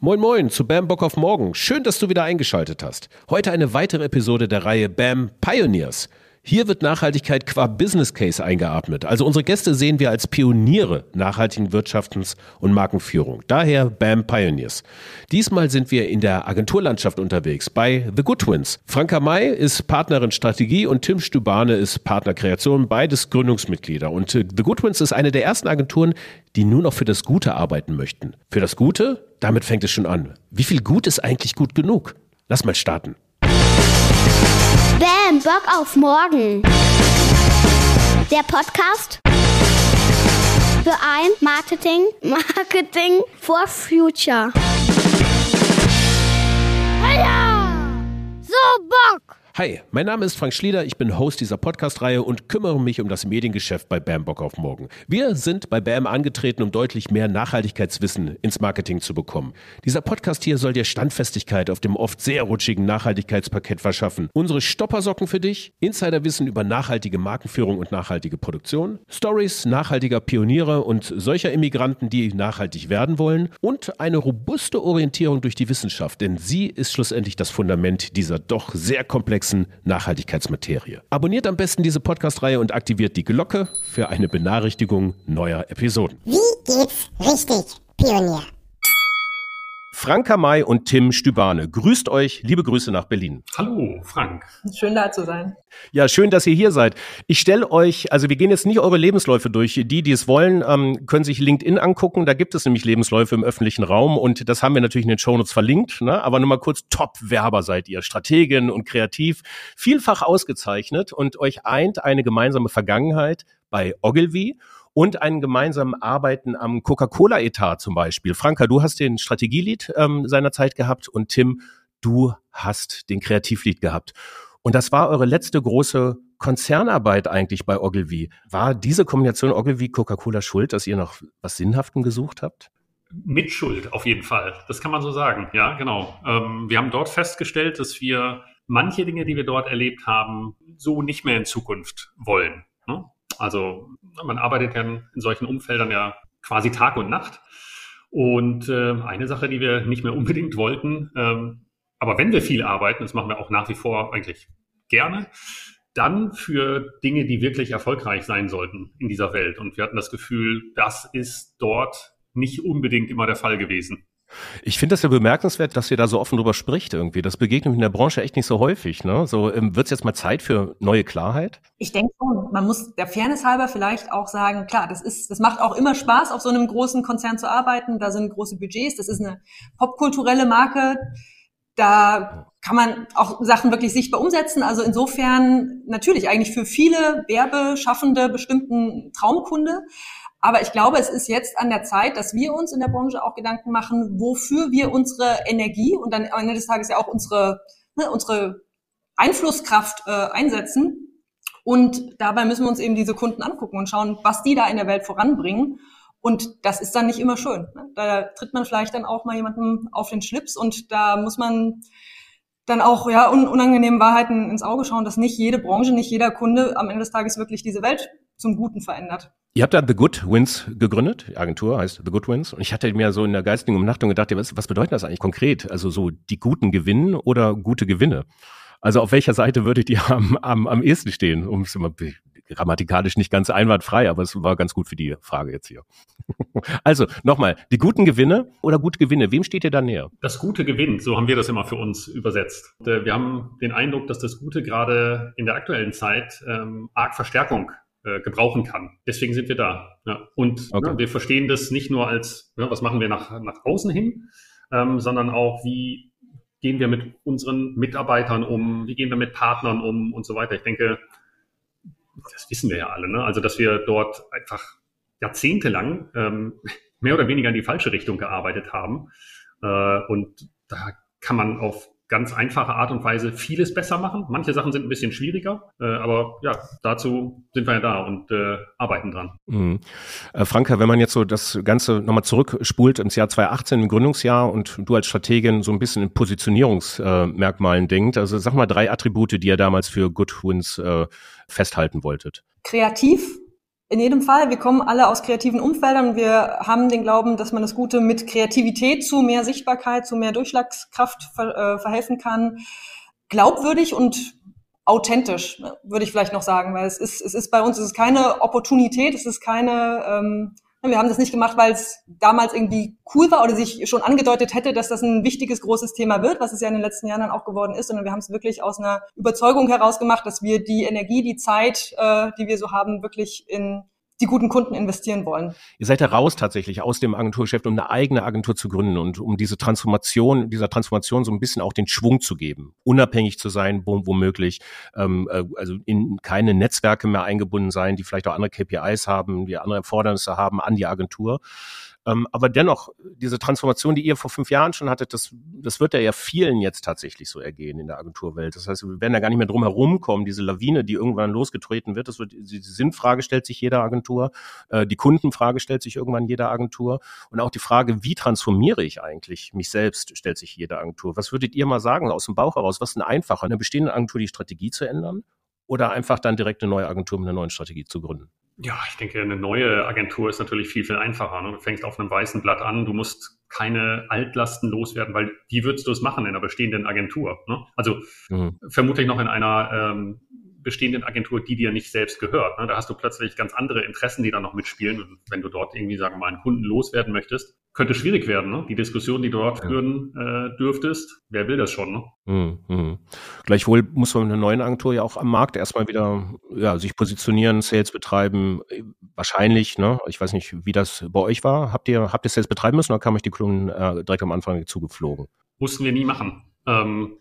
Moin Moin zu Bam Bock auf Morgen. Schön, dass du wieder eingeschaltet hast. Heute eine weitere Episode der Reihe Bam Pioneers. Hier wird Nachhaltigkeit qua Business Case eingeatmet. Also unsere Gäste sehen wir als Pioniere nachhaltigen Wirtschaftens- und Markenführung. Daher BAM Pioneers. Diesmal sind wir in der Agenturlandschaft unterwegs bei The Good Twins. Franka May ist Partnerin Strategie und Tim Stubane ist Partner Kreation, beides Gründungsmitglieder. Und äh, The Good Twins ist eine der ersten Agenturen, die nur noch für das Gute arbeiten möchten. Für das Gute? Damit fängt es schon an. Wie viel Gut ist eigentlich gut genug? Lass mal starten. Bam, Bock auf morgen. Der Podcast für ein Marketing, Marketing for Future. Heya! So Bock! Hi, mein Name ist Frank Schlieder, ich bin Host dieser Podcast-Reihe und kümmere mich um das Mediengeschäft bei BAM Bock auf Morgen. Wir sind bei BAM angetreten, um deutlich mehr Nachhaltigkeitswissen ins Marketing zu bekommen. Dieser Podcast hier soll dir Standfestigkeit auf dem oft sehr rutschigen Nachhaltigkeitsparkett verschaffen. Unsere Stoppersocken für dich, Insiderwissen über nachhaltige Markenführung und nachhaltige Produktion, Stories nachhaltiger Pioniere und solcher Immigranten, die nachhaltig werden wollen und eine robuste Orientierung durch die Wissenschaft, denn sie ist schlussendlich das Fundament dieser doch sehr komplexen komplexen Nachhaltigkeitsmaterie. Abonniert am besten diese Podcast-Reihe und aktiviert die Glocke für eine Benachrichtigung neuer Episoden. Wie geht's richtig, Pionier? Franka May und Tim Stübane. Grüßt euch, liebe Grüße nach Berlin. Hallo, Frank. Schön da zu sein. Ja, schön, dass ihr hier seid. Ich stelle euch, also wir gehen jetzt nicht eure Lebensläufe durch. Die, die es wollen, ähm, können sich LinkedIn angucken. Da gibt es nämlich Lebensläufe im öffentlichen Raum und das haben wir natürlich in den Shownotes verlinkt. Ne? Aber nur mal kurz, Top-Werber seid ihr, Strategin und kreativ, vielfach ausgezeichnet und euch eint eine gemeinsame Vergangenheit bei Ogilvy und einen gemeinsamen Arbeiten am Coca-Cola-Etat zum Beispiel. Franka, du hast den Strategielead ähm, seinerzeit gehabt und Tim, du hast den Kreativlead gehabt. Und das war eure letzte große Konzernarbeit eigentlich bei Ogilvy. War diese Kombination Ogilvy-Coca-Cola schuld, dass ihr noch was Sinnhaftem gesucht habt? Mit Schuld, auf jeden Fall. Das kann man so sagen. Ja, genau. Ähm, wir haben dort festgestellt, dass wir manche Dinge, die wir dort erlebt haben, so nicht mehr in Zukunft wollen. Ne? Also man arbeitet ja in solchen Umfeldern ja quasi Tag und Nacht. Und äh, eine Sache, die wir nicht mehr unbedingt wollten, ähm, aber wenn wir viel arbeiten, das machen wir auch nach wie vor eigentlich gerne, dann für Dinge, die wirklich erfolgreich sein sollten in dieser Welt. Und wir hatten das Gefühl, das ist dort nicht unbedingt immer der Fall gewesen. Ich finde das ja bemerkenswert, dass ihr da so offen drüber spricht irgendwie. Das begegnet in der Branche echt nicht so häufig. Ne? So ähm, wird es jetzt mal Zeit für neue Klarheit? Ich denke schon. Man muss der Fairness halber vielleicht auch sagen, klar, das ist, das macht auch immer Spaß, auf so einem großen Konzern zu arbeiten. Da sind große Budgets. Das ist eine popkulturelle Marke. Da kann man auch Sachen wirklich sichtbar umsetzen. Also insofern natürlich eigentlich für viele Werbeschaffende bestimmten Traumkunde. Aber ich glaube, es ist jetzt an der Zeit, dass wir uns in der Branche auch Gedanken machen, wofür wir unsere Energie und dann am Ende des Tages ja auch unsere, ne, unsere Einflusskraft äh, einsetzen. Und dabei müssen wir uns eben diese Kunden angucken und schauen, was die da in der Welt voranbringen. Und das ist dann nicht immer schön. Ne? Da tritt man vielleicht dann auch mal jemandem auf den Schlips und da muss man dann auch ja unangenehmen Wahrheiten ins Auge schauen, dass nicht jede Branche, nicht jeder Kunde am Ende des Tages wirklich diese Welt zum Guten verändert. Ihr habt da The Good Wins gegründet. Die Agentur heißt The Good Wins. Und ich hatte mir so in der geistigen Umnachtung gedacht, was, was bedeutet das eigentlich konkret? Also so die guten gewinnen oder gute Gewinne? Also auf welcher Seite würdet ihr am, am, am ehesten stehen? Um es immer grammatikalisch nicht ganz einwandfrei, aber es war ganz gut für die Frage jetzt hier. Also nochmal, die guten Gewinne oder gute Gewinne, wem steht ihr da näher? Das gute gewinnt, so haben wir das immer für uns übersetzt. Äh, wir haben den Eindruck, dass das Gute gerade in der aktuellen Zeit ähm, arg Verstärkung äh, gebrauchen kann. Deswegen sind wir da. Ja. Und okay. ne, wir verstehen das nicht nur als, ne, was machen wir nach, nach außen hin, ähm, sondern auch, wie gehen wir mit unseren Mitarbeitern um, wie gehen wir mit Partnern um und so weiter. Ich denke, das wissen wir ja alle, ne? also dass wir dort einfach jahrzehntelang ähm, mehr oder weniger in die falsche Richtung gearbeitet haben. Äh, und da kann man auf ganz einfache Art und Weise vieles besser machen. Manche Sachen sind ein bisschen schwieriger, äh, aber ja, dazu sind wir ja da und äh, arbeiten dran. Mhm. Äh, Franka, wenn man jetzt so das Ganze nochmal zurückspult ins Jahr 2018, im Gründungsjahr und du als Strategin so ein bisschen in Positionierungsmerkmalen denkt, also sag mal drei Attribute, die ihr damals für Good Wins äh, festhalten wolltet. Kreativ, In jedem Fall, wir kommen alle aus kreativen Umfeldern. Wir haben den Glauben, dass man das Gute mit Kreativität zu mehr Sichtbarkeit, zu mehr Durchschlagskraft ver äh, verhelfen kann. Glaubwürdig und authentisch, würde ich vielleicht noch sagen, weil es ist, es ist bei uns, es ist keine Opportunität, es ist keine, ähm, wir haben das nicht gemacht, weil es damals irgendwie cool war oder sich schon angedeutet hätte, dass das ein wichtiges, großes Thema wird, was es ja in den letzten Jahren dann auch geworden ist, sondern wir haben es wirklich aus einer Überzeugung heraus gemacht, dass wir die Energie, die Zeit, äh, die wir so haben, wirklich in die guten Kunden investieren wollen. Ihr seid ja raus tatsächlich aus dem Agenturgeschäft, um eine eigene Agentur zu gründen und um diese Transformation, dieser Transformation so ein bisschen auch den Schwung zu geben, unabhängig zu sein, womöglich, ähm, äh, also in keine Netzwerke mehr eingebunden sein, die vielleicht auch andere KPIs haben, die andere Erfordernisse haben an die Agentur. Ähm, aber dennoch, diese Transformation, die ihr vor fünf Jahren schon hattet, das, das wird ja, ja vielen jetzt tatsächlich so ergehen in der Agenturwelt. Das heißt, wir werden da gar nicht mehr drum herumkommen, diese Lawine, die irgendwann losgetreten wird. Das wird, die Sinnfrage stellt sich jeder Agentur, äh, die Kundenfrage stellt sich irgendwann jeder Agentur und auch die Frage, wie transformiere ich eigentlich mich selbst, stellt sich jede Agentur. Was würdet ihr mal sagen aus dem Bauch heraus? Was ist denn einfacher, eine bestehende Agentur die Strategie zu ändern oder einfach dann direkt eine neue Agentur mit einer neuen Strategie zu gründen? Ja, ich denke, eine neue Agentur ist natürlich viel, viel einfacher. Ne? Du fängst auf einem weißen Blatt an, du musst keine Altlasten loswerden, weil wie würdest du es machen in einer bestehenden Agentur? Ne? Also mhm. vermutlich noch in einer ähm, bestehenden Agentur, die dir nicht selbst gehört. Ne? Da hast du plötzlich ganz andere Interessen, die dann noch mitspielen. Und wenn du dort irgendwie, sagen wir mal, einen Kunden loswerden möchtest, könnte schwierig werden. Ne? Die Diskussion, die du dort führen äh, dürftest, wer will das schon? Ne? Mhm. Gleichwohl muss man mit einer neuen Agentur ja auch am Markt erstmal wieder ja, sich positionieren, Sales betreiben. Wahrscheinlich, ne? ich weiß nicht, wie das bei euch war. Habt ihr, habt ihr Sales betreiben müssen oder kam euch die Kunden äh, direkt am Anfang zugeflogen? Mussten wir nie machen. Ähm,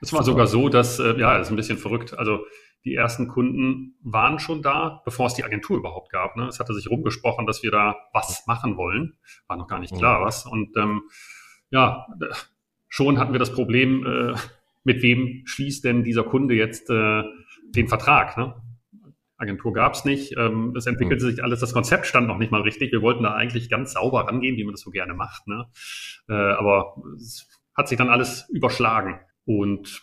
es war sogar so, dass, äh, ja, das ist ein bisschen verrückt. Also die ersten Kunden waren schon da, bevor es die Agentur überhaupt gab. Ne? Es hatte sich rumgesprochen, dass wir da was machen wollen. War noch gar nicht klar, was. Und ähm, ja, schon hatten wir das Problem, äh, mit wem schließt denn dieser Kunde jetzt äh, den Vertrag? Ne? Agentur gab es nicht. Ähm, es entwickelte sich alles, das Konzept stand noch nicht mal richtig. Wir wollten da eigentlich ganz sauber rangehen, wie man das so gerne macht. Ne? Äh, aber es hat sich dann alles überschlagen. Und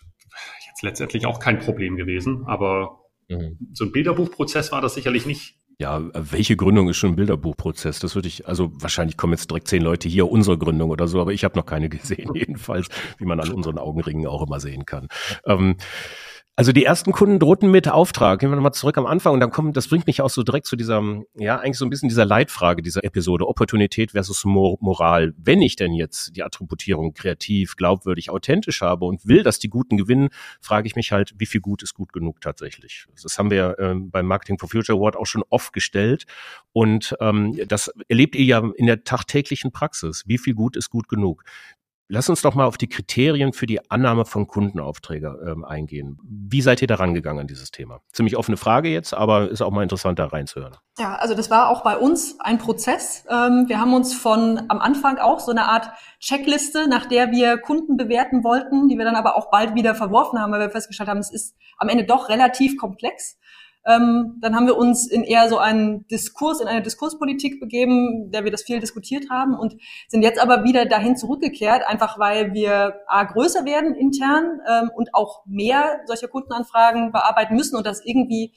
jetzt letztendlich auch kein Problem gewesen, aber mhm. so ein Bilderbuchprozess war das sicherlich nicht. Ja, welche Gründung ist schon ein Bilderbuchprozess? Das würde ich, also wahrscheinlich kommen jetzt direkt zehn Leute hier, unsere Gründung oder so, aber ich habe noch keine gesehen, jedenfalls, wie man an unseren Augenringen auch immer sehen kann. Ähm, also die ersten Kunden drohten mit Auftrag. Gehen wir nochmal zurück am Anfang und dann kommt, das bringt mich auch so direkt zu dieser, ja, eigentlich so ein bisschen dieser Leitfrage dieser Episode, Opportunität versus Moral. Wenn ich denn jetzt die Attributierung kreativ, glaubwürdig, authentisch habe und will, dass die Guten gewinnen, frage ich mich halt, wie viel gut ist gut genug tatsächlich? Das haben wir ähm, beim Marketing for Future Award auch schon oft gestellt und ähm, das erlebt ihr ja in der tagtäglichen Praxis. Wie viel gut ist gut genug? Lass uns doch mal auf die Kriterien für die Annahme von Kundenaufträge ähm, eingehen. Wie seid ihr da rangegangen an dieses Thema? Ziemlich offene Frage jetzt, aber ist auch mal interessant, da reinzuhören. Ja, also das war auch bei uns ein Prozess. Ähm, wir haben uns von am Anfang auch so eine Art Checkliste, nach der wir Kunden bewerten wollten, die wir dann aber auch bald wieder verworfen haben, weil wir festgestellt haben, es ist am Ende doch relativ komplex. Ähm, dann haben wir uns in eher so einen Diskurs, in eine Diskurspolitik begeben, der wir das viel diskutiert haben und sind jetzt aber wieder dahin zurückgekehrt, einfach weil wir A, größer werden intern ähm, und auch mehr solcher Kundenanfragen bearbeiten müssen und das irgendwie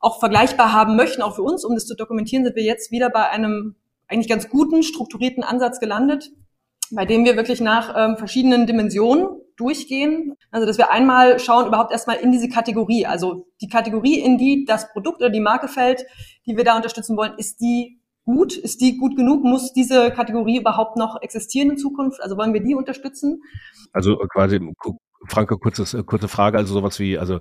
auch vergleichbar haben möchten, auch für uns, um das zu dokumentieren, sind wir jetzt wieder bei einem eigentlich ganz guten, strukturierten Ansatz gelandet, bei dem wir wirklich nach ähm, verschiedenen Dimensionen durchgehen. Also, dass wir einmal schauen überhaupt erstmal in diese Kategorie. Also die Kategorie, in die das Produkt oder die Marke fällt, die wir da unterstützen wollen, ist die gut? Ist die gut genug? Muss diese Kategorie überhaupt noch existieren in Zukunft? Also wollen wir die unterstützen? Also quasi, Franke, kurzes, kurze Frage, also sowas wie, also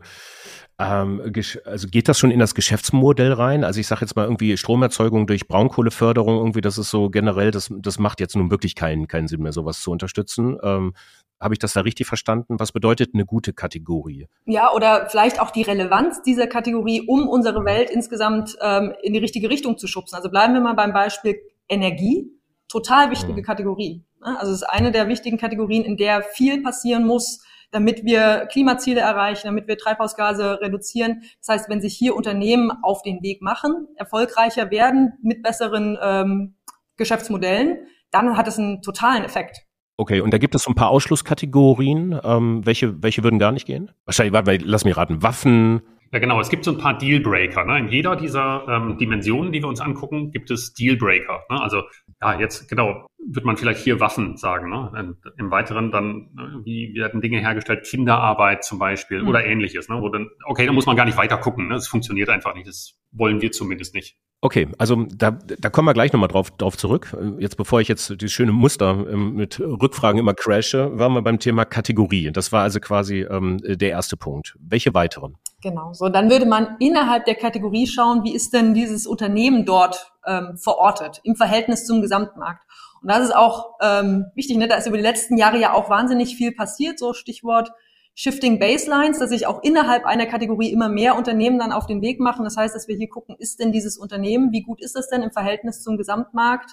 ähm, also geht das schon in das Geschäftsmodell rein? Also ich sage jetzt mal irgendwie Stromerzeugung durch Braunkohleförderung, irgendwie, das ist so generell, das, das macht jetzt nun wirklich keinen, keinen Sinn mehr, sowas zu unterstützen. Ähm, habe ich das da richtig verstanden? Was bedeutet eine gute Kategorie? Ja, oder vielleicht auch die Relevanz dieser Kategorie, um unsere Welt insgesamt ähm, in die richtige Richtung zu schubsen. Also bleiben wir mal beim Beispiel Energie. Total wichtige mhm. Kategorie. Also es ist eine der wichtigen Kategorien, in der viel passieren muss, damit wir Klimaziele erreichen, damit wir Treibhausgase reduzieren. Das heißt, wenn sich hier Unternehmen auf den Weg machen, erfolgreicher werden mit besseren ähm, Geschäftsmodellen, dann hat es einen totalen Effekt. Okay, und da gibt es so ein paar Ausschlusskategorien. Ähm, welche, welche würden gar nicht gehen? Wahrscheinlich, warte, lass mich raten, Waffen, Ja, genau. Es gibt so ein paar Dealbreaker. Ne? In jeder dieser ähm, Dimensionen, die wir uns angucken, gibt es Dealbreaker. Ne? Also ja, jetzt genau wird man vielleicht hier Waffen sagen. Ne? Im Weiteren dann, ne, wie werden Dinge hergestellt, Kinderarbeit zum Beispiel mhm. oder ähnliches. Ne? Wo dann, okay, da muss man gar nicht weiter gucken. Ne? Das funktioniert einfach nicht. Das wollen wir zumindest nicht. Okay, also da, da kommen wir gleich nochmal drauf, drauf zurück. Jetzt bevor ich jetzt dieses schöne Muster ähm, mit Rückfragen immer crashe, waren wir beim Thema Kategorie. Das war also quasi ähm, der erste Punkt. Welche weiteren? Genau, so dann würde man innerhalb der Kategorie schauen, wie ist denn dieses Unternehmen dort ähm, verortet im Verhältnis zum Gesamtmarkt. Und das ist auch ähm, wichtig, ne? da ist über die letzten Jahre ja auch wahnsinnig viel passiert, so Stichwort Shifting Baselines, dass sich auch innerhalb einer Kategorie immer mehr Unternehmen dann auf den Weg machen. Das heißt, dass wir hier gucken, ist denn dieses Unternehmen, wie gut ist das denn im Verhältnis zum Gesamtmarkt?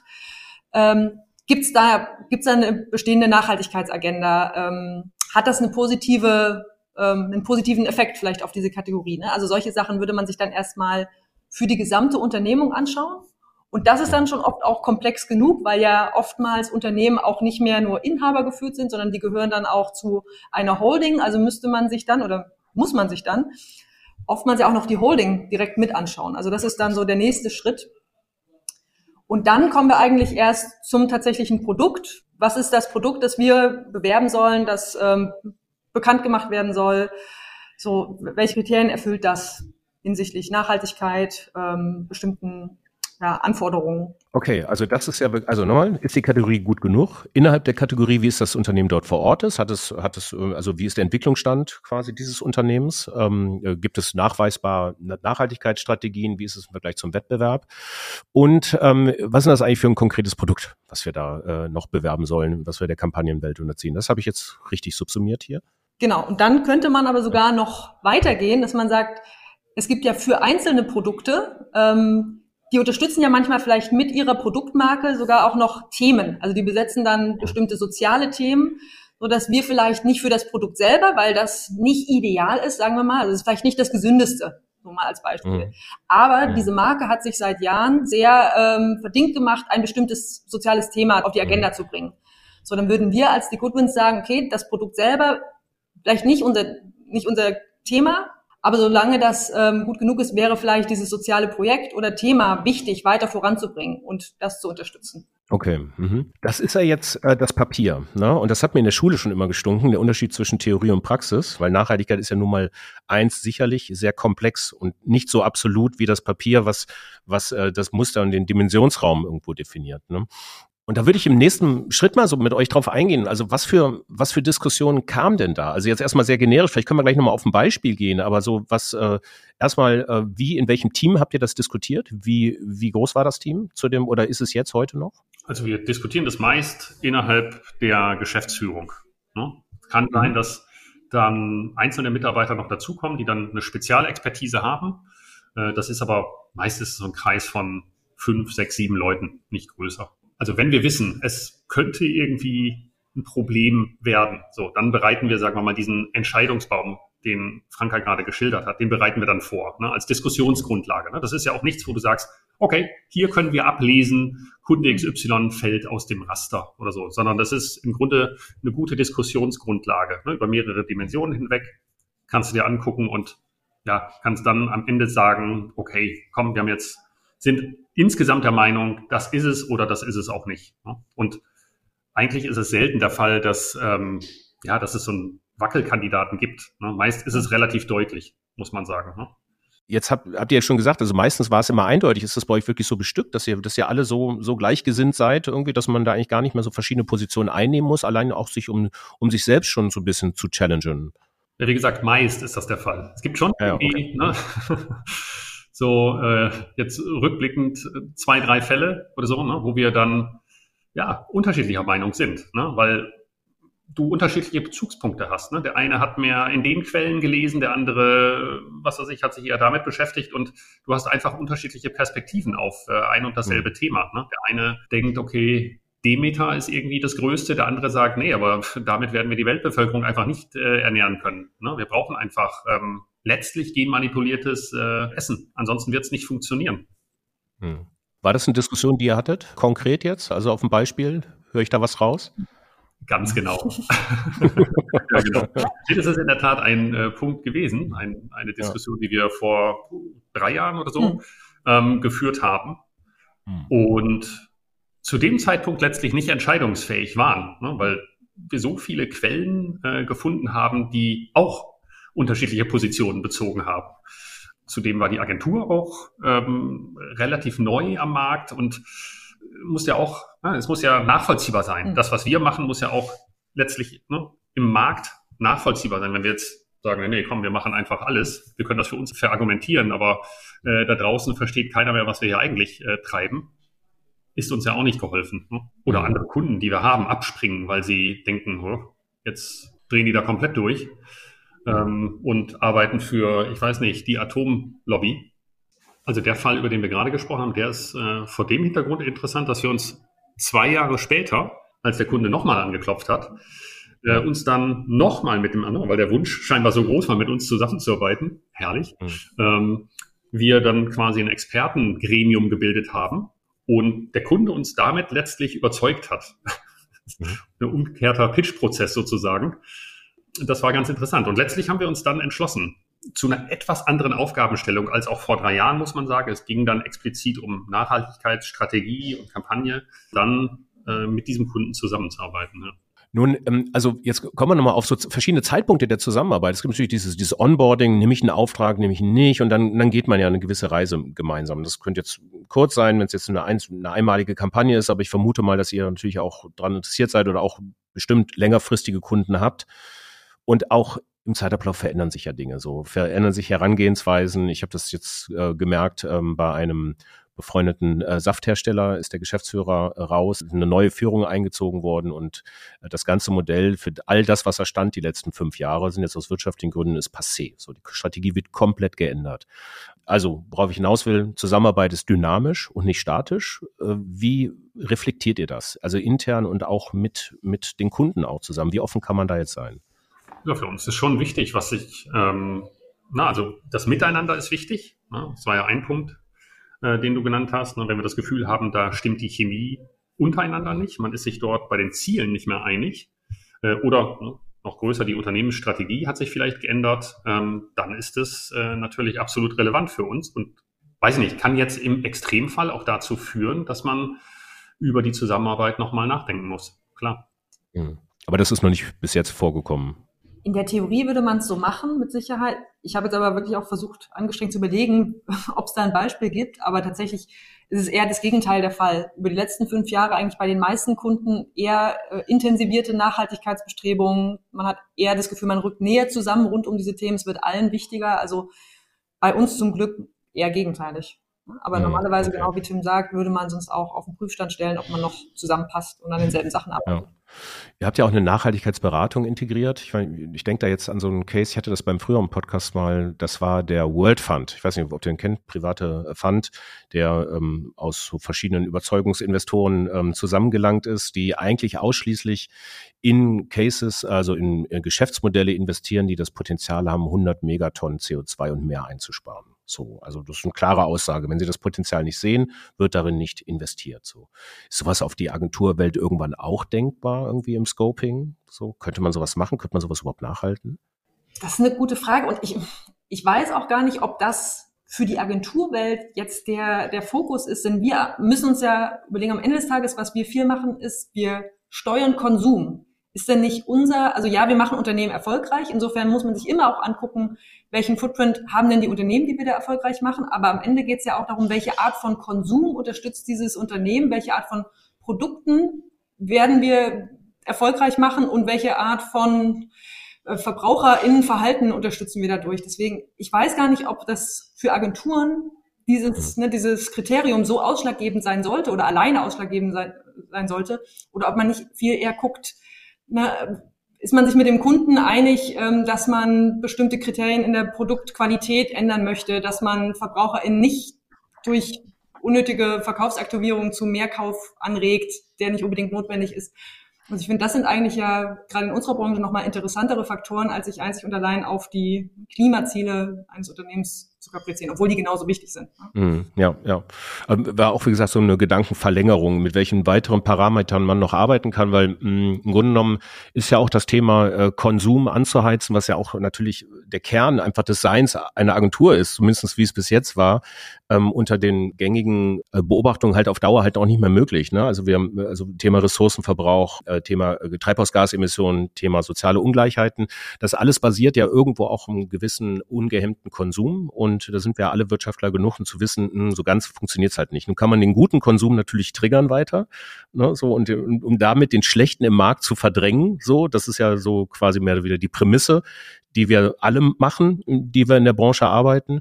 Ähm, Gibt es da, gibt's da eine bestehende Nachhaltigkeitsagenda? Ähm, hat das eine positive, ähm, einen positiven Effekt vielleicht auf diese Kategorie? Ne? Also solche Sachen würde man sich dann erstmal für die gesamte Unternehmung anschauen. Und das ist dann schon oft auch komplex genug, weil ja oftmals Unternehmen auch nicht mehr nur Inhaber geführt sind, sondern die gehören dann auch zu einer Holding. Also müsste man sich dann oder muss man sich dann oftmals ja auch noch die Holding direkt mit anschauen. Also das ist dann so der nächste Schritt. Und dann kommen wir eigentlich erst zum tatsächlichen Produkt. Was ist das Produkt, das wir bewerben sollen, das ähm, bekannt gemacht werden soll? So, welche Kriterien erfüllt das hinsichtlich Nachhaltigkeit, ähm, bestimmten ja, Anforderungen. Okay, also das ist ja, also nochmal, ist die Kategorie gut genug? Innerhalb der Kategorie, wie ist das Unternehmen dort vor Ort ist? Hat es, hat es, also wie ist der Entwicklungsstand quasi dieses Unternehmens? Ähm, äh, gibt es nachweisbar Nachhaltigkeitsstrategien? Wie ist es im Vergleich zum Wettbewerb? Und ähm, was ist das eigentlich für ein konkretes Produkt, was wir da äh, noch bewerben sollen, was wir der Kampagnenwelt unterziehen? Das habe ich jetzt richtig subsumiert hier. Genau, und dann könnte man aber sogar noch weitergehen, dass man sagt, es gibt ja für einzelne Produkte ähm, die unterstützen ja manchmal vielleicht mit ihrer Produktmarke sogar auch noch Themen. Also die besetzen dann bestimmte soziale Themen, so dass wir vielleicht nicht für das Produkt selber, weil das nicht ideal ist, sagen wir mal, also es ist vielleicht nicht das gesündeste, so mal als Beispiel. Mhm. Aber mhm. diese Marke hat sich seit Jahren sehr ähm, verdient gemacht, ein bestimmtes soziales Thema auf die mhm. Agenda mhm. zu bringen. So, dann würden wir als die Goodwins sagen, okay, das Produkt selber vielleicht nicht unser nicht unser Thema, aber solange das ähm, gut genug ist, wäre vielleicht dieses soziale Projekt oder Thema wichtig, weiter voranzubringen und das zu unterstützen. Okay, mhm. das ist ja jetzt äh, das Papier. Ne? Und das hat mir in der Schule schon immer gestunken, der Unterschied zwischen Theorie und Praxis, weil Nachhaltigkeit ist ja nun mal eins sicherlich sehr komplex und nicht so absolut wie das Papier, was, was äh, das Muster und den Dimensionsraum irgendwo definiert. Ne? Und da würde ich im nächsten Schritt mal so mit euch drauf eingehen. Also was für, was für Diskussionen kam denn da? Also jetzt erstmal sehr generisch, vielleicht können wir gleich nochmal auf ein Beispiel gehen, aber so was, äh, erstmal, äh, wie, in welchem Team habt ihr das diskutiert? Wie, wie groß war das Team zu dem, oder ist es jetzt heute noch? Also wir diskutieren das meist innerhalb der Geschäftsführung. Ne? Kann sein, mhm. dass dann einzelne Mitarbeiter noch dazukommen, die dann eine Spezialexpertise haben. Äh, das ist aber meistens so ein Kreis von fünf, sechs, sieben Leuten, nicht größer also wenn wir wissen, es könnte irgendwie ein Problem werden, so, dann bereiten wir, sagen wir mal, diesen Entscheidungsbaum, den Franka gerade geschildert hat, den bereiten wir dann vor, ne, als Diskussionsgrundlage. Ne. Das ist ja auch nichts, wo du sagst, okay, hier können wir ablesen, Kunde XY fällt aus dem Raster oder so, sondern das ist im Grunde eine gute Diskussionsgrundlage. Ne, über mehrere Dimensionen hinweg kannst du dir angucken und ja, kannst dann am Ende sagen, okay, komm, wir haben jetzt sind insgesamt der Meinung, das ist es oder das ist es auch nicht. Und eigentlich ist es selten der Fall, dass, ähm, ja, dass es so einen Wackelkandidaten gibt. Ne? Meist ist es relativ deutlich, muss man sagen. Ne? Jetzt habt, habt ihr ja schon gesagt, also meistens war es immer eindeutig. Ist das bei euch wirklich so bestückt, dass ihr, dass ihr alle so, so gleichgesinnt seid, irgendwie, dass man da eigentlich gar nicht mehr so verschiedene Positionen einnehmen muss, allein auch sich um, um sich selbst schon so ein bisschen zu challengen? Ja, wie gesagt, meist ist das der Fall. Es gibt schon ja, okay. ne? so äh, jetzt rückblickend äh, zwei, drei Fälle oder so, ne, wo wir dann ja unterschiedlicher Meinung sind, ne, weil du unterschiedliche Bezugspunkte hast. Ne? Der eine hat mehr in den Quellen gelesen, der andere, was weiß ich, hat sich eher damit beschäftigt und du hast einfach unterschiedliche Perspektiven auf äh, ein und dasselbe mhm. Thema. Ne? Der eine denkt, okay, Demeter ist irgendwie das Größte, der andere sagt, nee, aber damit werden wir die Weltbevölkerung einfach nicht äh, ernähren können. Ne? Wir brauchen einfach ähm, letztlich genmanipuliertes äh, Essen. Ansonsten wird es nicht funktionieren. Hm. War das eine Diskussion, die ihr hattet, konkret jetzt? Also auf dem Beispiel, höre ich da was raus? Ganz genau. ja, genau. Das ist in der Tat ein äh, Punkt gewesen, ein, eine Diskussion, ja. die wir vor drei Jahren oder so mhm. ähm, geführt haben. Mhm. Und zu dem Zeitpunkt letztlich nicht entscheidungsfähig waren, ne, weil wir so viele Quellen äh, gefunden haben, die auch unterschiedliche Positionen bezogen haben. Zudem war die Agentur auch ähm, relativ neu am Markt und muss ja auch, ne, es muss ja nachvollziehbar sein. Mhm. Das, was wir machen, muss ja auch letztlich ne, im Markt nachvollziehbar sein. Wenn wir jetzt sagen, nee, komm, wir machen einfach alles, wir können das für uns verargumentieren, aber äh, da draußen versteht keiner mehr, was wir hier eigentlich äh, treiben, ist uns ja auch nicht geholfen. Ne? Oder mhm. andere Kunden, die wir haben, abspringen, weil sie denken, oh, jetzt drehen die da komplett durch ähm, und arbeiten für, ich weiß nicht, die Atomlobby. Also der Fall, über den wir gerade gesprochen haben, der ist äh, vor dem Hintergrund interessant, dass wir uns zwei Jahre später, als der Kunde nochmal angeklopft hat, äh, uns dann nochmal mit dem anderen, weil der Wunsch scheinbar so groß war, mit uns zusammenzuarbeiten, herrlich, mhm. ähm, wir dann quasi ein Expertengremium gebildet haben und der Kunde uns damit letztlich überzeugt hat. Mhm. Ein umgekehrter Pitch-Prozess sozusagen das war ganz interessant. Und letztlich haben wir uns dann entschlossen, zu einer etwas anderen Aufgabenstellung als auch vor drei Jahren, muss man sagen. Es ging dann explizit um Nachhaltigkeitsstrategie und Kampagne, dann äh, mit diesem Kunden zusammenzuarbeiten. Ja. Nun, ähm, also jetzt kommen wir nochmal auf so verschiedene Zeitpunkte der Zusammenarbeit. Es gibt natürlich dieses, dieses Onboarding, nehme ich einen Auftrag, nehme ich ihn nicht und dann, dann geht man ja eine gewisse Reise gemeinsam. Das könnte jetzt kurz sein, wenn es jetzt eine, ein, eine einmalige Kampagne ist, aber ich vermute mal, dass ihr natürlich auch daran interessiert seid oder auch bestimmt längerfristige Kunden habt. Und auch im Zeitablauf verändern sich ja Dinge so, verändern sich Herangehensweisen. Ich habe das jetzt äh, gemerkt ähm, bei einem befreundeten äh, Safthersteller ist der Geschäftsführer raus, eine neue Führung eingezogen worden und äh, das ganze Modell für all das, was er stand die letzten fünf Jahre, sind jetzt aus wirtschaftlichen Gründen ist passé. So die Strategie wird komplett geändert. Also, worauf ich hinaus will, Zusammenarbeit ist dynamisch und nicht statisch. Äh, wie reflektiert ihr das? Also intern und auch mit mit den Kunden auch zusammen. Wie offen kann man da jetzt sein? Ja, für uns ist schon wichtig, was sich, ähm, na, also das Miteinander ist wichtig. Ne? Das war ja ein Punkt, äh, den du genannt hast. Ne? Wenn wir das Gefühl haben, da stimmt die Chemie untereinander nicht, man ist sich dort bei den Zielen nicht mehr einig äh, oder ne, noch größer, die Unternehmensstrategie hat sich vielleicht geändert, ähm, dann ist es äh, natürlich absolut relevant für uns und weiß nicht, kann jetzt im Extremfall auch dazu führen, dass man über die Zusammenarbeit nochmal nachdenken muss. Klar. Mhm. Aber das ist noch nicht bis jetzt vorgekommen in der Theorie würde man es so machen, mit Sicherheit. Ich habe jetzt aber wirklich auch versucht, angestrengt zu überlegen, ob es da ein Beispiel gibt. Aber tatsächlich ist es eher das Gegenteil der Fall. Über die letzten fünf Jahre eigentlich bei den meisten Kunden eher äh, intensivierte Nachhaltigkeitsbestrebungen. Man hat eher das Gefühl, man rückt näher zusammen rund um diese Themen. Es wird allen wichtiger. Also bei uns zum Glück eher gegenteilig. Aber ja, normalerweise, okay. genau wie Tim sagt, würde man sonst auch auf den Prüfstand stellen, ob man noch zusammenpasst und an denselben Sachen arbeitet. Ja. Ihr habt ja auch eine Nachhaltigkeitsberatung integriert. Ich, ich denke da jetzt an so einen Case, ich hatte das beim früheren Podcast mal, das war der World Fund. Ich weiß nicht, ob ihr den kennt, private Fund, der ähm, aus so verschiedenen Überzeugungsinvestoren ähm, zusammengelangt ist, die eigentlich ausschließlich in Cases, also in, in Geschäftsmodelle investieren, die das Potenzial haben, 100 Megatonnen CO2 und mehr einzusparen. So, also das ist eine klare Aussage. Wenn Sie das Potenzial nicht sehen, wird darin nicht investiert. So ist sowas auf die Agenturwelt irgendwann auch denkbar irgendwie im Scoping? So könnte man sowas machen? Könnte man sowas überhaupt nachhalten? Das ist eine gute Frage und ich ich weiß auch gar nicht, ob das für die Agenturwelt jetzt der der Fokus ist, denn wir müssen uns ja überlegen am Ende des Tages, was wir viel machen, ist wir steuern Konsum ist denn nicht unser, also ja, wir machen Unternehmen erfolgreich, insofern muss man sich immer auch angucken, welchen Footprint haben denn die Unternehmen, die wir da erfolgreich machen, aber am Ende geht es ja auch darum, welche Art von Konsum unterstützt dieses Unternehmen, welche Art von Produkten werden wir erfolgreich machen? Und welche Art von äh, VerbraucherInnenverhalten unterstützen wir dadurch. Deswegen, ich weiß gar nicht, ob das für Agenturen dieses, mhm. ne, dieses Kriterium so ausschlaggebend sein sollte oder alleine ausschlaggebend sein, sein sollte. Oder ob man nicht viel eher guckt, na, ist man sich mit dem Kunden einig, ähm, dass man bestimmte Kriterien in der Produktqualität ändern möchte, dass man VerbraucherInnen nicht durch unnötige Verkaufsaktivierung zu Mehrkauf anregt, der nicht unbedingt notwendig ist. Also ich finde, das sind eigentlich ja gerade in unserer Branche nochmal interessantere Faktoren, als sich einzig und allein auf die Klimaziele eines Unternehmens zu kaprizieren, obwohl die genauso wichtig sind. Ne? Ja, ja. Ähm, war auch, wie gesagt, so eine Gedankenverlängerung, mit welchen weiteren Parametern man noch arbeiten kann, weil mh, mm, im Grunde genommen ist ja auch das Thema äh, Konsum anzuheizen, was ja auch natürlich der Kern einfach des Seins einer Agentur ist, zumindest wie es bis jetzt war, ähm, unter den gängigen äh, Beobachtungen halt auf Dauer halt auch nicht mehr möglich. Ne? Also wir haben also Thema Ressourcenverbrauch, äh, Thema äh, Treibhausgasemissionen, Thema soziale Ungleichheiten. Das alles basiert ja irgendwo auch im gewissen ungehemmten Konsum und da sind wir alle Wirtschaftler genug, um zu wissen, mh, hm, so ganz funktioniert's halt nicht. Nun kann man den guten Konsum natürlich triggern weiter, ne? so und um damit den schlechten im Markt zu verdrängen, so das ist ja so quasi mehr oder weniger die Prämisse, die wir alle machen, die wir in der Branche arbeiten.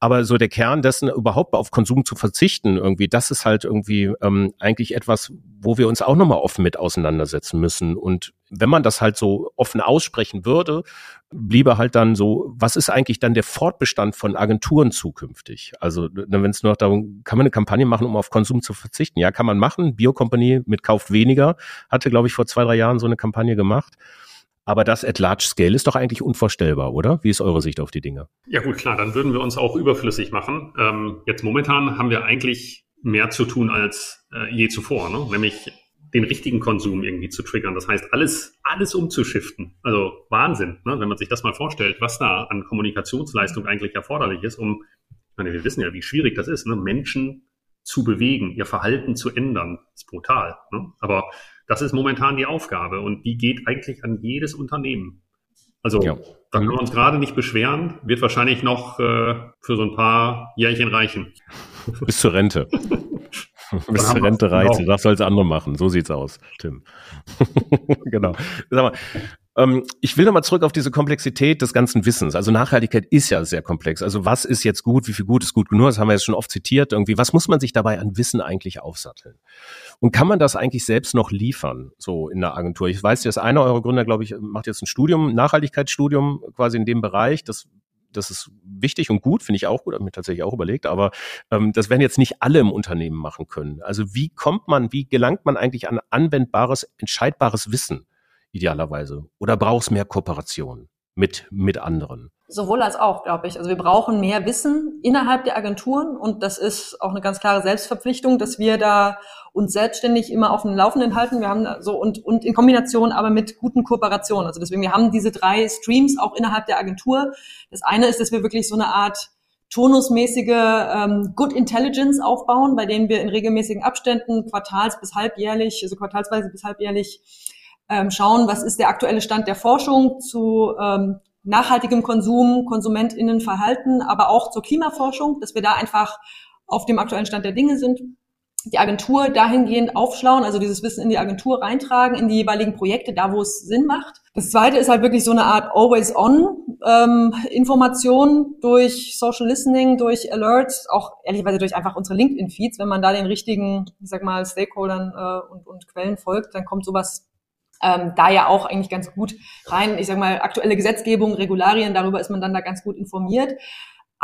Aber so der Kern dessen, überhaupt auf Konsum zu verzichten, irgendwie, das ist halt irgendwie ähm, eigentlich etwas, wo wir uns auch nochmal offen mit auseinandersetzen müssen. Und wenn man das halt so offen aussprechen würde, bliebe halt dann so, was ist eigentlich dann der Fortbestand von Agenturen zukünftig? Also wenn es nur noch darum, kann man eine Kampagne machen, um auf Konsum zu verzichten? Ja, kann man machen. Biokompanie mit kauft weniger, hatte, glaube ich, vor zwei, drei Jahren so eine Kampagne gemacht. Aber das at large scale ist doch eigentlich unvorstellbar, oder? Wie ist eure Sicht auf die Dinge? Ja gut, klar, dann würden wir uns auch überflüssig machen. Ähm, jetzt momentan haben wir eigentlich mehr zu tun als äh, je zuvor, ne? nämlich den richtigen Konsum irgendwie zu triggern. Das heißt, alles, alles umzuschiften. Also Wahnsinn, ne? wenn man sich das mal vorstellt, was da an Kommunikationsleistung eigentlich erforderlich ist, um, ich meine, wir wissen ja, wie schwierig das ist, ne? Menschen zu bewegen, ihr Verhalten zu ändern. Ist brutal. Ne? Aber das ist momentan die Aufgabe und die geht eigentlich an jedes Unternehmen. Also ja. da können wir uns gerade nicht beschweren, wird wahrscheinlich noch äh, für so ein paar Jährchen reichen. Bis zur Rente. Bis zur Rente reicht. Genau. Das soll's andere machen. So sieht's aus, Tim. genau. Sag mal, ähm, ich will nochmal zurück auf diese Komplexität des ganzen Wissens. Also Nachhaltigkeit ist ja sehr komplex. Also was ist jetzt gut, wie viel gut ist gut genug? Das haben wir jetzt schon oft zitiert. Irgendwie, was muss man sich dabei an Wissen eigentlich aufsatteln? Und kann man das eigentlich selbst noch liefern, so in der Agentur? Ich weiß, dass einer eurer Gründer, glaube ich, macht jetzt ein Studium, Nachhaltigkeitsstudium quasi in dem Bereich. Das das ist wichtig und gut, finde ich auch gut, habe mir tatsächlich auch überlegt, aber ähm, das werden jetzt nicht alle im Unternehmen machen können. Also wie kommt man, wie gelangt man eigentlich an anwendbares, entscheidbares Wissen? Idealerweise? Oder brauchst mehr Kooperation mit, mit anderen? Sowohl als auch, glaube ich. Also wir brauchen mehr Wissen innerhalb der Agenturen und das ist auch eine ganz klare Selbstverpflichtung, dass wir da uns selbstständig immer auf dem Laufenden halten. Wir haben so und, und in Kombination aber mit guten Kooperationen. Also deswegen, wir haben diese drei Streams auch innerhalb der Agentur. Das eine ist, dass wir wirklich so eine Art turnusmäßige ähm, Good Intelligence aufbauen, bei denen wir in regelmäßigen Abständen quartals bis halbjährlich, also quartalsweise bis halbjährlich ähm, schauen, was ist der aktuelle Stand der Forschung zu ähm, nachhaltigem Konsum, KonsumentInnenverhalten, aber auch zur Klimaforschung, dass wir da einfach auf dem aktuellen Stand der Dinge sind die Agentur dahingehend aufschlauen, also dieses Wissen in die Agentur reintragen, in die jeweiligen Projekte, da wo es Sinn macht. Das zweite ist halt wirklich so eine Art Always-on ähm, durch Social Listening, durch Alerts, auch ehrlicherweise durch einfach unsere LinkedIn-Feeds. Wenn man da den richtigen, ich sag mal, Stakeholdern äh, und, und Quellen folgt, dann kommt sowas ähm, da ja auch eigentlich ganz gut rein. Ich sage mal, aktuelle Gesetzgebung, Regularien, darüber ist man dann da ganz gut informiert.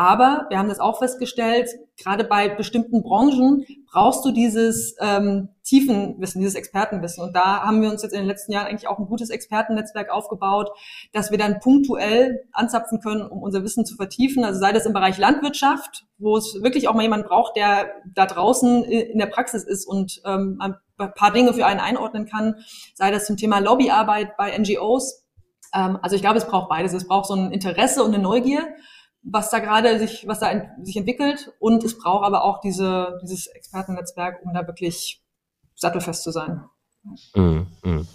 Aber wir haben das auch festgestellt, gerade bei bestimmten Branchen brauchst du dieses ähm, Tiefenwissen, dieses Expertenwissen. Und da haben wir uns jetzt in den letzten Jahren eigentlich auch ein gutes Expertennetzwerk aufgebaut, dass wir dann punktuell anzapfen können, um unser Wissen zu vertiefen. Also sei das im Bereich Landwirtschaft, wo es wirklich auch mal jemand braucht, der da draußen in der Praxis ist und ähm, ein paar Dinge für einen einordnen kann, sei das zum Thema Lobbyarbeit bei NGOs. Ähm, also ich glaube, es braucht beides. Es braucht so ein Interesse und eine Neugier was da gerade sich, was da in, sich entwickelt. Und es braucht aber auch diese, dieses Expertennetzwerk, um da wirklich sattelfest zu sein. Mm, mm.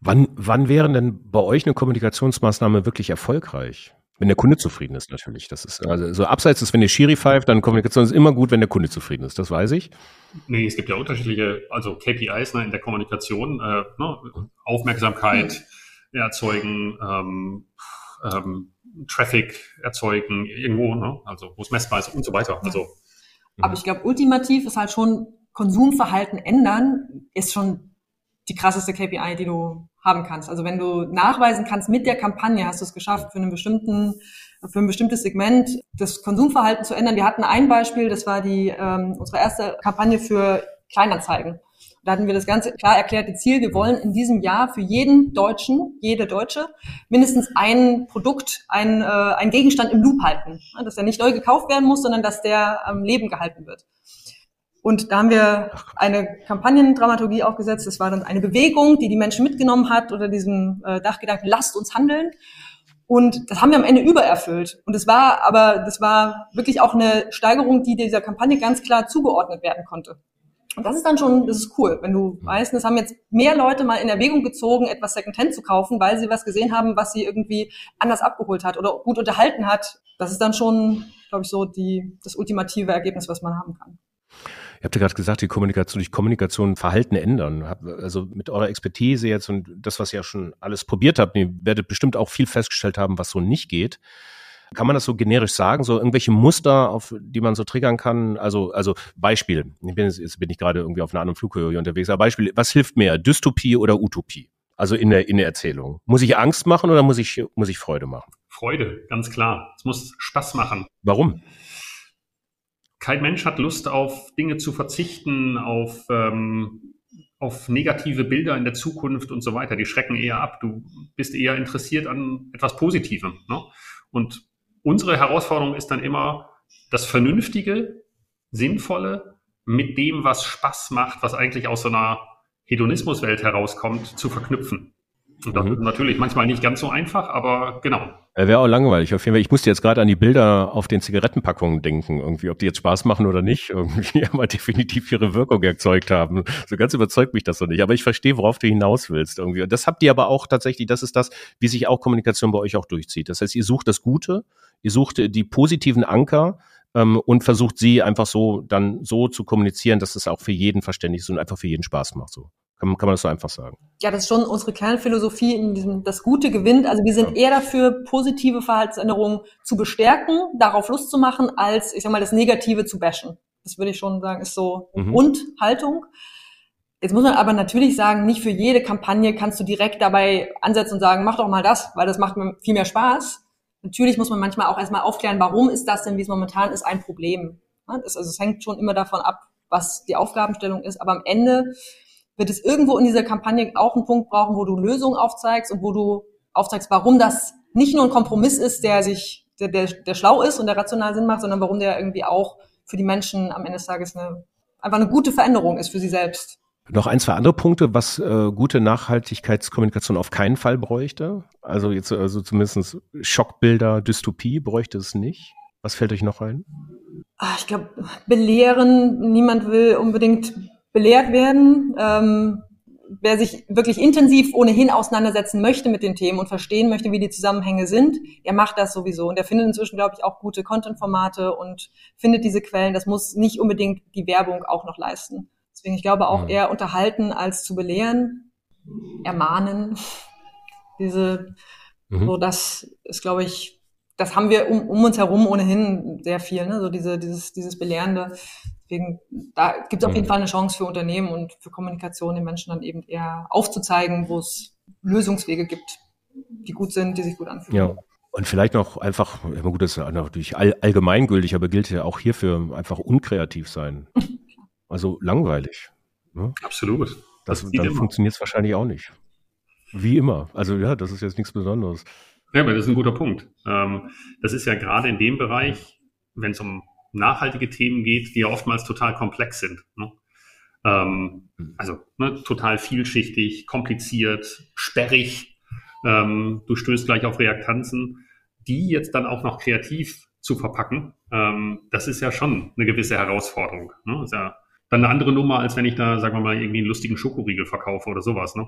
Wann, wann wäre denn bei euch eine Kommunikationsmaßnahme wirklich erfolgreich? Wenn der Kunde zufrieden ist, natürlich. Das ist also so abseits ist, wenn der Schiri pfeift, dann Kommunikation ist immer gut, wenn der Kunde zufrieden ist. Das weiß ich. Nee, es gibt ja unterschiedliche, also KPIs ne, in der Kommunikation, äh, ne, Aufmerksamkeit erzeugen, ähm, ähm, Traffic erzeugen irgendwo, ne? also wo es messbar ist und so weiter. Also, Aber mhm. ich glaube, ultimativ ist halt schon Konsumverhalten ändern, ist schon die krasseste KPI, die du haben kannst. Also wenn du nachweisen kannst, mit der Kampagne hast du es geschafft, für einen bestimmten, für ein bestimmtes Segment das Konsumverhalten zu ändern. Wir hatten ein Beispiel, das war die ähm, unsere erste Kampagne für Kleinanzeigen. Da hatten wir das ganze klar erklärte Ziel, wir wollen in diesem Jahr für jeden Deutschen, jede Deutsche, mindestens ein Produkt, ein, äh, ein Gegenstand im Loop halten. Dass er nicht neu gekauft werden muss, sondern dass der am Leben gehalten wird. Und da haben wir eine Kampagnendramaturgie aufgesetzt. Das war dann eine Bewegung, die die Menschen mitgenommen hat unter diesem äh, Dachgedanken, lasst uns handeln. Und das haben wir am Ende übererfüllt. Und es war aber, das war wirklich auch eine Steigerung, die dieser Kampagne ganz klar zugeordnet werden konnte. Und das ist dann schon, das ist cool, wenn du weißt, das haben jetzt mehr Leute mal in Erwägung gezogen, etwas Secondhand zu kaufen, weil sie was gesehen haben, was sie irgendwie anders abgeholt hat oder gut unterhalten hat. Das ist dann schon, glaube ich, so die, das ultimative Ergebnis, was man haben kann. Ihr habt ja gerade gesagt, die Kommunikation, durch Kommunikation Verhalten ändern. Also mit eurer Expertise jetzt und das, was ihr ja schon alles probiert habt, ihr werdet bestimmt auch viel festgestellt haben, was so nicht geht. Kann man das so generisch sagen? So irgendwelche Muster, auf die man so triggern kann? Also, also Beispiel. Ich bin, jetzt bin ich gerade irgendwie auf einer anderen Flughöhe unterwegs. Aber Beispiel, was hilft mehr? Dystopie oder Utopie? Also in der, in der Erzählung. Muss ich Angst machen oder muss ich, muss ich Freude machen? Freude, ganz klar. Es muss Spaß machen. Warum? kein Mensch hat Lust auf Dinge zu verzichten, auf, ähm, auf negative Bilder in der Zukunft und so weiter. Die schrecken eher ab. Du bist eher interessiert an etwas Positivem. Ne? Und unsere Herausforderung ist dann immer, das Vernünftige, Sinnvolle mit dem, was Spaß macht, was eigentlich aus so einer Hedonismuswelt herauskommt, zu verknüpfen. Und das mhm. ist natürlich manchmal nicht ganz so einfach, aber genau. Wäre auch langweilig. Auf jeden Fall. Ich musste jetzt gerade an die Bilder auf den Zigarettenpackungen denken, irgendwie, ob die jetzt Spaß machen oder nicht, irgendwie, aber definitiv ihre Wirkung erzeugt haben. So ganz überzeugt mich das so nicht. Aber ich verstehe, worauf du hinaus willst irgendwie. Und das habt ihr aber auch tatsächlich, das ist das, wie sich auch Kommunikation bei euch auch durchzieht. Das heißt, ihr sucht das Gute, ihr sucht die positiven Anker, ähm, und versucht sie einfach so dann so zu kommunizieren, dass es auch für jeden verständlich ist und einfach für jeden Spaß macht. So. Kann, kann man das so einfach sagen? Ja, das ist schon unsere Kernphilosophie in diesem, das Gute gewinnt. Also wir sind ja. eher dafür, positive Verhaltensänderungen zu bestärken, darauf Lust zu machen, als, ich sag mal, das Negative zu bashen. Das würde ich schon sagen, ist so mhm. Grundhaltung. Jetzt muss man aber natürlich sagen, nicht für jede Kampagne kannst du direkt dabei ansetzen und sagen, mach doch mal das, weil das macht mir viel mehr Spaß. Natürlich muss man manchmal auch erstmal aufklären, warum ist das denn, wie es momentan ist, ein Problem. Das, also es hängt schon immer davon ab, was die Aufgabenstellung ist. Aber am Ende wird es irgendwo in dieser Kampagne auch einen Punkt brauchen, wo du Lösungen aufzeigst und wo du aufzeigst, warum das nicht nur ein Kompromiss ist, der sich, der, der, der schlau ist und der rational Sinn macht, sondern warum der irgendwie auch für die Menschen am Ende des Tages eine, einfach eine gute Veränderung ist für sie selbst. Noch ein, zwei andere Punkte, was äh, gute Nachhaltigkeitskommunikation auf keinen Fall bräuchte. Also jetzt also zumindest Schockbilder, Dystopie bräuchte es nicht. Was fällt euch noch ein? Ach, ich glaube, belehren, niemand will unbedingt belehrt werden. Ähm, wer sich wirklich intensiv ohnehin auseinandersetzen möchte mit den Themen und verstehen möchte, wie die Zusammenhänge sind, der macht das sowieso. Und der findet inzwischen, glaube ich, auch gute Content-Formate und findet diese Quellen. Das muss nicht unbedingt die Werbung auch noch leisten. Deswegen, ich glaube, auch mhm. eher unterhalten als zu belehren, ermahnen. Diese, mhm. so das ist, glaube ich, das haben wir um, um uns herum ohnehin sehr viel, ne? so diese, dieses, dieses Belehrende. Deswegen, da gibt es auf jeden mhm. Fall eine Chance für Unternehmen und für Kommunikation den Menschen dann eben eher aufzuzeigen, wo es Lösungswege gibt, die gut sind, die sich gut anfühlen. Ja. Und vielleicht noch einfach, ja gut, das ist natürlich all, allgemeingültig, aber gilt ja auch hierfür einfach unkreativ sein. Also langweilig. Ne? Absolut. Das, das dann funktioniert es wahrscheinlich auch nicht. Wie immer. Also ja, das ist jetzt nichts Besonderes. Ja, aber das ist ein guter Punkt. Ähm, das ist ja gerade in dem Bereich, wenn es um nachhaltige Themen geht, die ja oftmals total komplex sind. Ne? Ähm, hm. also ne, total vielschichtig, kompliziert, sperrig. Ähm, du stößt gleich auf Reaktanzen, die jetzt dann auch noch kreativ zu verpacken, ähm, das ist ja schon eine gewisse Herausforderung. Ne? Das ist ja dann eine andere Nummer, als wenn ich da, sagen wir mal, irgendwie einen lustigen Schokoriegel verkaufe oder sowas. Ne?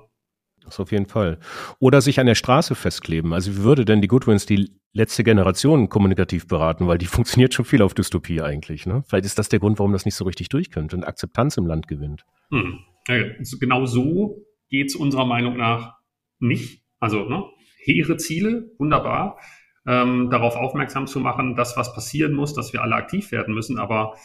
Das auf jeden Fall. Oder sich an der Straße festkleben. Also wie würde denn die Goodwins die letzte Generation kommunikativ beraten? Weil die funktioniert schon viel auf Dystopie eigentlich. Ne? Vielleicht ist das der Grund, warum das nicht so richtig durchkommt und Akzeptanz im Land gewinnt. Hm. Ja, genau so geht es unserer Meinung nach nicht. Also ne, hehre Ziele, wunderbar. Ähm, darauf aufmerksam zu machen, dass was passieren muss, dass wir alle aktiv werden müssen. Aber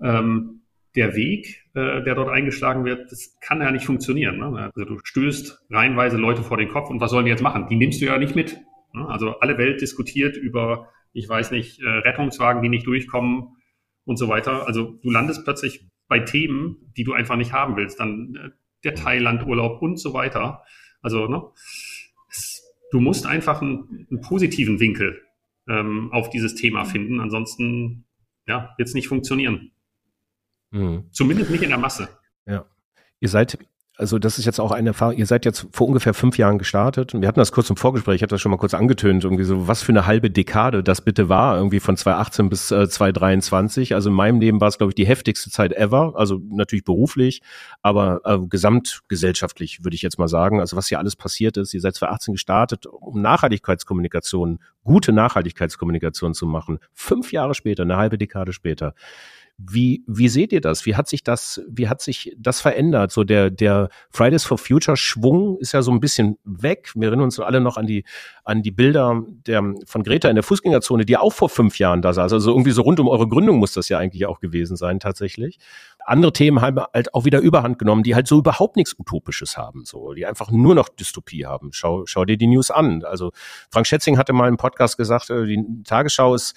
ähm, der Weg, äh, der dort eingeschlagen wird, das kann ja nicht funktionieren. Ne? Also du stößt reihenweise Leute vor den Kopf und was sollen die jetzt machen? Die nimmst du ja nicht mit. Ne? Also alle Welt diskutiert über, ich weiß nicht, äh, Rettungswagen, die nicht durchkommen und so weiter. Also du landest plötzlich bei Themen, die du einfach nicht haben willst. Dann äh, der Thailand-Urlaub und so weiter. Also, ne, es, du musst einfach einen, einen positiven Winkel ähm, auf dieses Thema finden. Ansonsten ja, wird es nicht funktionieren. Mhm. Zumindest nicht in der Masse. Ja. Ihr seid also das ist jetzt auch eine Erfahrung, ihr seid jetzt vor ungefähr fünf Jahren gestartet und wir hatten das kurz im Vorgespräch, ich habe das schon mal kurz angetönt, irgendwie so, was für eine halbe Dekade das bitte war, irgendwie von 2018 bis äh, 2023. Also in meinem Leben war es, glaube ich, die heftigste Zeit ever, also natürlich beruflich, aber äh, gesamtgesellschaftlich würde ich jetzt mal sagen. Also was hier alles passiert ist, ihr seid 2018 gestartet, um Nachhaltigkeitskommunikation, gute Nachhaltigkeitskommunikation zu machen. Fünf Jahre später, eine halbe Dekade später. Wie, wie seht ihr das? Wie hat sich das, wie hat sich das verändert? So der, der Fridays for Future Schwung ist ja so ein bisschen weg. Wir erinnern uns alle noch an die, an die Bilder der, von Greta in der Fußgängerzone, die auch vor fünf Jahren da saß. Also irgendwie so rund um eure Gründung muss das ja eigentlich auch gewesen sein, tatsächlich. Andere Themen haben halt auch wieder Überhand genommen, die halt so überhaupt nichts Utopisches haben, so, die einfach nur noch Dystopie haben. Schau, schau dir die News an. Also Frank Schätzing hatte mal im Podcast gesagt, äh, die Tagesschau ist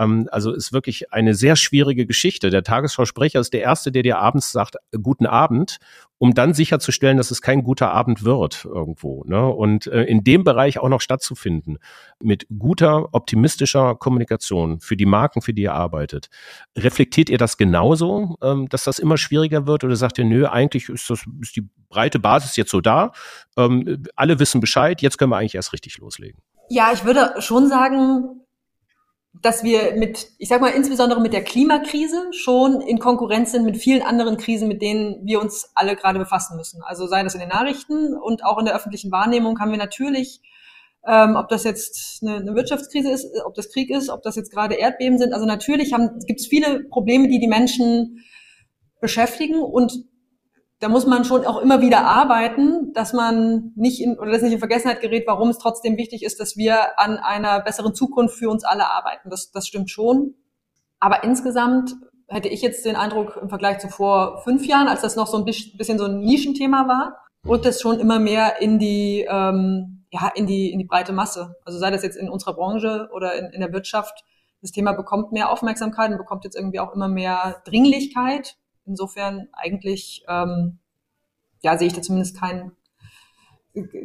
ähm, also ist wirklich eine sehr schwierige Geschichte. Der Tagesschausprecher ist der Erste, der dir abends sagt, äh, guten Abend, um dann sicherzustellen, dass es kein guter Abend wird irgendwo. Ne? Und äh, in dem Bereich auch noch stattzufinden, mit guter, optimistischer Kommunikation für die Marken, für die ihr arbeitet. Reflektiert ihr das genauso, ähm, dass das immer schwieriger wird? Oder sagt ihr, nö, eigentlich ist, das, ist die breite Basis jetzt so da, ähm, alle wissen Bescheid, jetzt können wir eigentlich erst richtig loslegen? Ja, ich würde schon sagen, dass wir mit, ich sag mal, insbesondere mit der Klimakrise schon in Konkurrenz sind mit vielen anderen Krisen, mit denen wir uns alle gerade befassen müssen. Also sei das in den Nachrichten und auch in der öffentlichen Wahrnehmung haben wir natürlich, ähm, ob das jetzt eine, eine Wirtschaftskrise ist, ob das Krieg ist, ob das jetzt gerade Erdbeben sind. Also natürlich gibt es viele Probleme, die die Menschen beschäftigen und da muss man schon auch immer wieder arbeiten, dass man nicht in, oder das nicht in Vergessenheit gerät, warum es trotzdem wichtig ist, dass wir an einer besseren Zukunft für uns alle arbeiten. Das, das stimmt schon. Aber insgesamt hätte ich jetzt den Eindruck im Vergleich zu vor fünf Jahren, als das noch so ein bisschen so ein Nischenthema war, und das schon immer mehr in die, ähm, ja, in die, in die breite Masse. Also sei das jetzt in unserer Branche oder in, in der Wirtschaft, das Thema bekommt mehr Aufmerksamkeit und bekommt jetzt irgendwie auch immer mehr Dringlichkeit. Insofern eigentlich, ähm, ja, sehe ich da zumindest kein,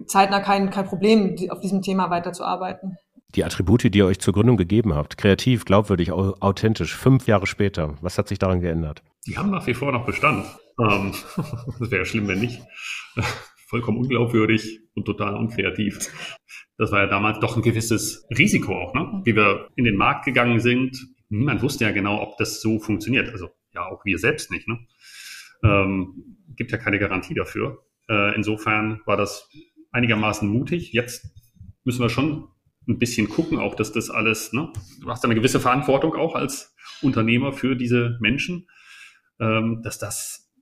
zeitnah kein, kein Problem, auf diesem Thema weiterzuarbeiten. Die Attribute, die ihr euch zur Gründung gegeben habt, kreativ, glaubwürdig, authentisch, fünf Jahre später, was hat sich daran geändert? Die haben nach wie vor noch Bestand. Ähm, das wäre schlimm, wenn nicht. Vollkommen unglaubwürdig und total unkreativ. Das war ja damals doch ein gewisses Risiko auch, ne? Wie wir in den Markt gegangen sind. Niemand wusste ja genau, ob das so funktioniert. Also ja auch wir selbst nicht. Ne? Ähm, gibt ja keine Garantie dafür. Äh, insofern war das einigermaßen mutig. Jetzt müssen wir schon ein bisschen gucken, auch dass das alles, ne? du hast eine gewisse Verantwortung auch als Unternehmer für diese Menschen, ähm, dass das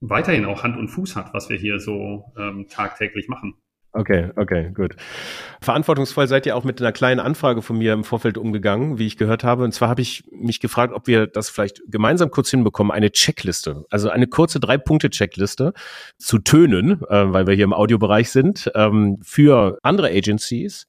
weiterhin auch Hand und Fuß hat, was wir hier so ähm, tagtäglich machen. Okay, okay, gut. Verantwortungsvoll seid ihr auch mit einer kleinen Anfrage von mir im Vorfeld umgegangen, wie ich gehört habe. Und zwar habe ich mich gefragt, ob wir das vielleicht gemeinsam kurz hinbekommen, eine Checkliste, also eine kurze Drei-Punkte-Checkliste zu Tönen, äh, weil wir hier im Audiobereich sind, ähm, für andere Agencies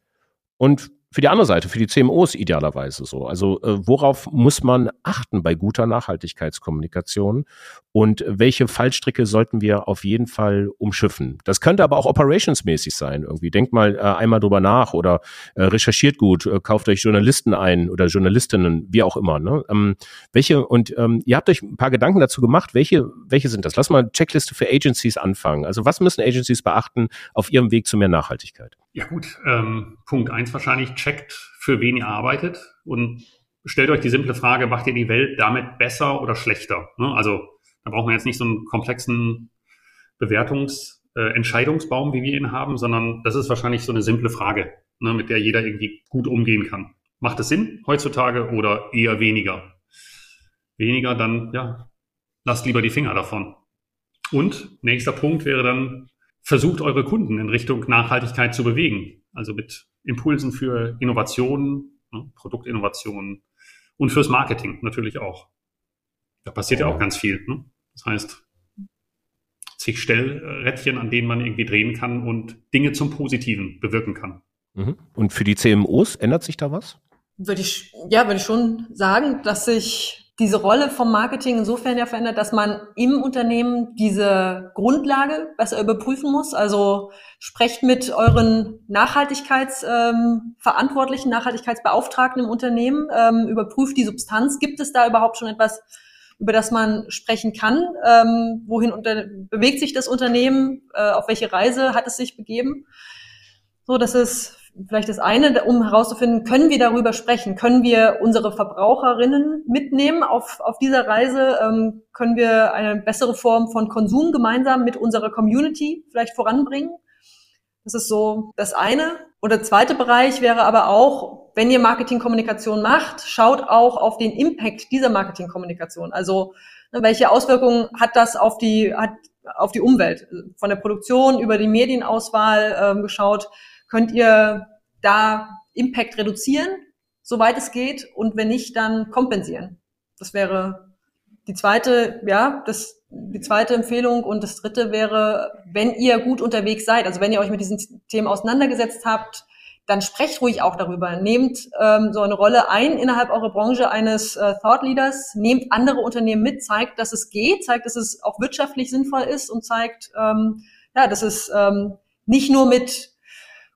und für die andere Seite, für die CMOs idealerweise so. Also äh, worauf muss man achten bei guter Nachhaltigkeitskommunikation und welche Fallstricke sollten wir auf jeden Fall umschiffen? Das könnte aber auch operationsmäßig sein irgendwie. Denkt mal äh, einmal drüber nach oder äh, recherchiert gut, äh, kauft euch Journalisten ein oder Journalistinnen, wie auch immer. Ne? Ähm, welche und ähm, ihr habt euch ein paar Gedanken dazu gemacht. Welche welche sind das? Lass mal Checkliste für Agencies anfangen. Also was müssen Agencies beachten auf ihrem Weg zu mehr Nachhaltigkeit? Ja gut, ähm, Punkt eins wahrscheinlich, checkt, für wen ihr arbeitet und stellt euch die simple Frage, macht ihr die Welt damit besser oder schlechter? Ne? Also da braucht man jetzt nicht so einen komplexen Bewertungs- äh, Entscheidungsbaum, wie wir ihn haben, sondern das ist wahrscheinlich so eine simple Frage, ne, mit der jeder irgendwie gut umgehen kann. Macht es Sinn heutzutage oder eher weniger? Weniger, dann ja, lasst lieber die Finger davon. Und nächster Punkt wäre dann, versucht eure Kunden in Richtung Nachhaltigkeit zu bewegen. Also mit Impulsen für Innovationen, ne, Produktinnovationen und fürs Marketing natürlich auch. Da passiert ja auch ganz viel. Ne? Das heißt, zig Stellrädchen, an denen man irgendwie drehen kann und Dinge zum Positiven bewirken kann. Mhm. Und für die CMOs ändert sich da was? Würde ich, ja, würde ich schon sagen, dass sich diese Rolle vom Marketing insofern ja verändert, dass man im Unternehmen diese Grundlage besser überprüfen muss. Also sprecht mit euren Nachhaltigkeitsverantwortlichen, ähm, Nachhaltigkeitsbeauftragten im Unternehmen, ähm, überprüft die Substanz. Gibt es da überhaupt schon etwas, über das man sprechen kann? Ähm, wohin unter bewegt sich das Unternehmen? Äh, auf welche Reise hat es sich begeben? So, das ist vielleicht das eine, um herauszufinden, können wir darüber sprechen? Können wir unsere Verbraucherinnen mitnehmen auf, auf dieser Reise? Ähm, können wir eine bessere Form von Konsum gemeinsam mit unserer Community vielleicht voranbringen? Das ist so das eine. Und der zweite Bereich wäre aber auch, wenn ihr Marketingkommunikation macht, schaut auch auf den Impact dieser Marketingkommunikation. Also ne, welche Auswirkungen hat das auf die, hat auf die Umwelt? Von der Produktion über die Medienauswahl ähm, geschaut könnt ihr da Impact reduzieren, soweit es geht, und wenn nicht, dann kompensieren. Das wäre die zweite, ja, das, die zweite Empfehlung. Und das dritte wäre, wenn ihr gut unterwegs seid, also wenn ihr euch mit diesen Themen auseinandergesetzt habt, dann sprecht ruhig auch darüber. Nehmt ähm, so eine Rolle ein innerhalb eurer Branche eines äh, Thought Leaders, nehmt andere Unternehmen mit, zeigt, dass es geht, zeigt, dass es auch wirtschaftlich sinnvoll ist und zeigt, ähm, ja, dass es ähm, nicht nur mit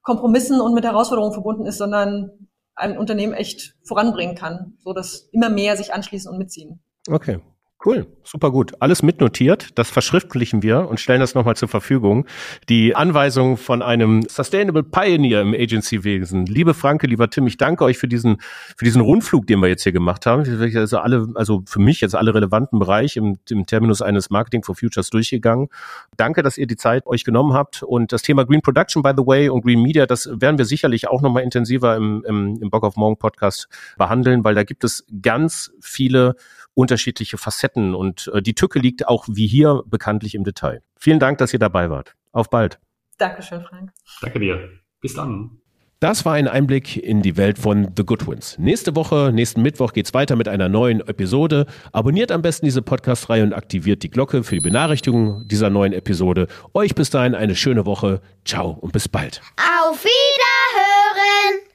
Kompromissen und mit Herausforderungen verbunden ist, sondern ein Unternehmen echt voranbringen kann, so dass immer mehr sich anschließen und mitziehen. Okay, Cool, super gut. Alles mitnotiert. Das verschriftlichen wir und stellen das nochmal zur Verfügung. Die Anweisung von einem Sustainable Pioneer im Agency-Wesen. Liebe Franke, lieber Tim, ich danke euch für diesen, für diesen Rundflug, den wir jetzt hier gemacht haben. Also alle, also für mich jetzt alle relevanten Bereiche im, im Terminus eines Marketing for Futures durchgegangen. Danke, dass ihr die Zeit euch genommen habt. Und das Thema Green Production, by the way, und Green Media, das werden wir sicherlich auch nochmal intensiver im, im, im Bock auf Morgen Podcast behandeln, weil da gibt es ganz viele unterschiedliche Facetten und äh, die Tücke liegt auch wie hier bekanntlich im Detail. Vielen Dank, dass ihr dabei wart. Auf bald. Dankeschön, Frank. Danke dir. Bis dann. Das war ein Einblick in die Welt von The Goodwins. Nächste Woche, nächsten Mittwoch geht's weiter mit einer neuen Episode. Abonniert am besten diese Podcast-Reihe und aktiviert die Glocke für die Benachrichtigung dieser neuen Episode. Euch bis dahin eine schöne Woche. Ciao und bis bald. Auf Wiederhören!